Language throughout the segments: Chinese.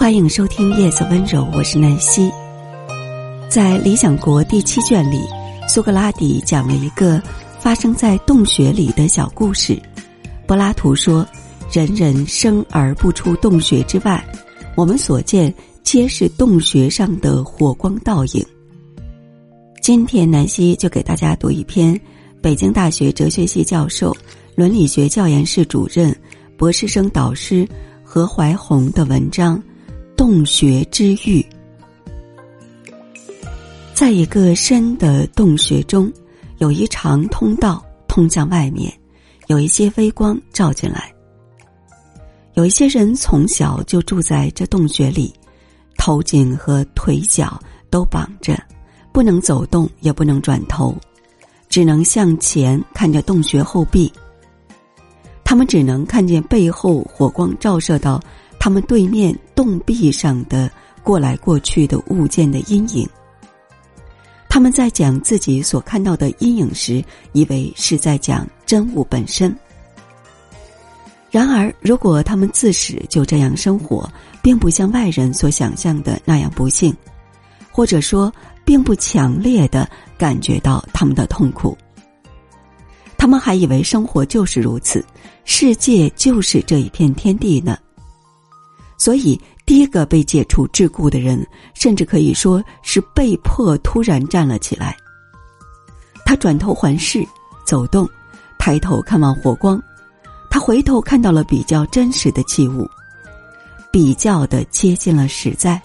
欢迎收听《叶子温柔》，我是南希。在《理想国》第七卷里，苏格拉底讲了一个发生在洞穴里的小故事。柏拉图说：“人人生而不出洞穴之外，我们所见皆是洞穴上的火光倒影。”今天，南希就给大家读一篇北京大学哲学系教授、伦理学教研室主任、博士生导师何怀宏的文章。洞穴之域，在一个深的洞穴中，有一长通道通向外面，有一些微光照进来。有一些人从小就住在这洞穴里，头颈和腿脚都绑着，不能走动，也不能转头，只能向前看着洞穴后壁。他们只能看见背后火光照射到。他们对面洞壁上的过来过去的物件的阴影，他们在讲自己所看到的阴影时，以为是在讲真物本身。然而，如果他们自始就这样生活，并不像外人所想象的那样不幸，或者说，并不强烈的感觉到他们的痛苦，他们还以为生活就是如此，世界就是这一片天地呢。所以，第一个被解除桎梏的人，甚至可以说是被迫突然站了起来。他转头环视，走动，抬头看望火光。他回头看到了比较真实的器物，比较的接近了实在。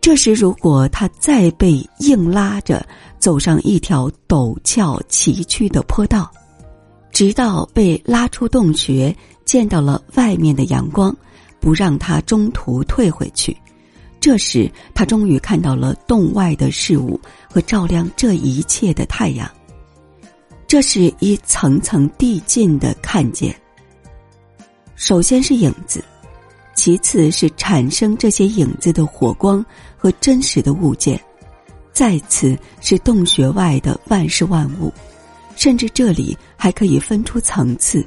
这时，如果他再被硬拉着走上一条陡峭崎岖的坡道，直到被拉出洞穴，见到了外面的阳光。不让他中途退回去，这时他终于看到了洞外的事物和照亮这一切的太阳。这是一层层递进的看见。首先是影子，其次是产生这些影子的火光和真实的物件，再次是洞穴外的万事万物，甚至这里还可以分出层次。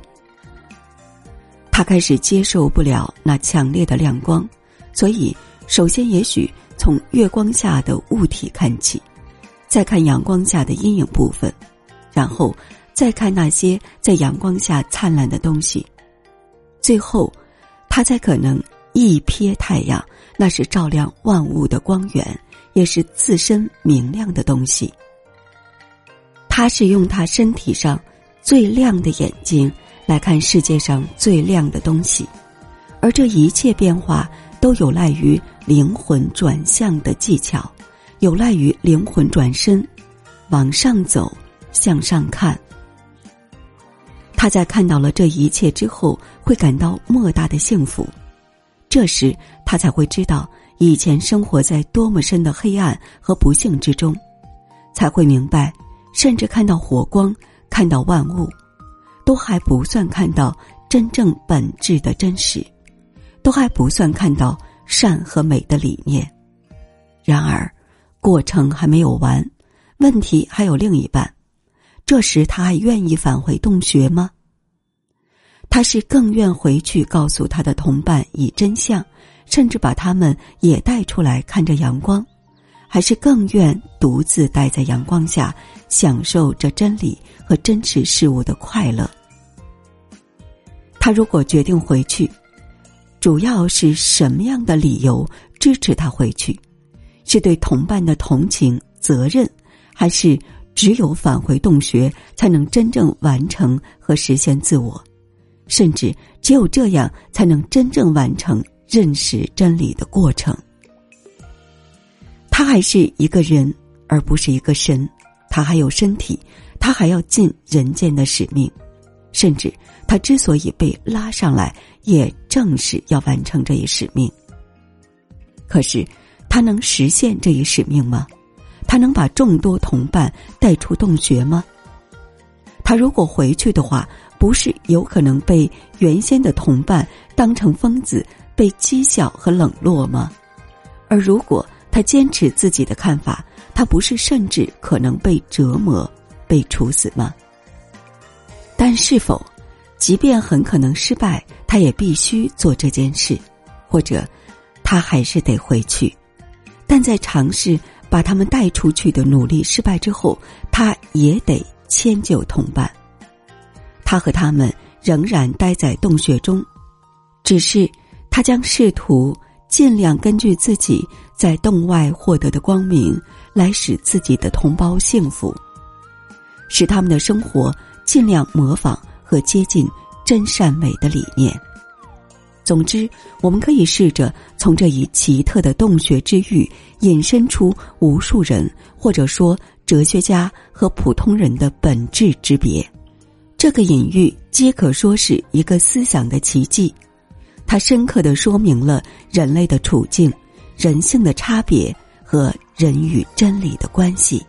他开始接受不了那强烈的亮光，所以首先也许从月光下的物体看起，再看阳光下的阴影部分，然后再看那些在阳光下灿烂的东西，最后，他才可能一瞥太阳，那是照亮万物的光源，也是自身明亮的东西。他是用他身体上最亮的眼睛。来看世界上最亮的东西，而这一切变化都有赖于灵魂转向的技巧，有赖于灵魂转身，往上走，向上看。他在看到了这一切之后，会感到莫大的幸福。这时，他才会知道以前生活在多么深的黑暗和不幸之中，才会明白，甚至看到火光，看到万物。都还不算看到真正本质的真实，都还不算看到善和美的理念。然而，过程还没有完，问题还有另一半。这时，他还愿意返回洞穴吗？他是更愿回去告诉他的同伴以真相，甚至把他们也带出来看着阳光，还是更愿独自待在阳光下，享受这真理和真实事物的快乐？他如果决定回去，主要是什么样的理由支持他回去？是对同伴的同情、责任，还是只有返回洞穴才能真正完成和实现自我？甚至只有这样才能真正完成认识真理的过程。他还是一个人，而不是一个神。他还有身体，他还要尽人间的使命。甚至，他之所以被拉上来，也正是要完成这一使命。可是，他能实现这一使命吗？他能把众多同伴带出洞穴吗？他如果回去的话，不是有可能被原先的同伴当成疯子，被讥笑和冷落吗？而如果他坚持自己的看法，他不是甚至可能被折磨、被处死吗？但是否，即便很可能失败，他也必须做这件事，或者他还是得回去，但在尝试把他们带出去的努力失败之后，他也得迁就同伴。他和他们仍然待在洞穴中，只是他将试图尽量根据自己在洞外获得的光明，来使自己的同胞幸福，使他们的生活尽量模仿和接近真善美的理念。总之，我们可以试着从这一奇特的洞穴之域引申出无数人，或者说哲学家和普通人的本质之别。这个隐喻皆可说是一个思想的奇迹，它深刻的说明了人类的处境、人性的差别和人与真理的关系。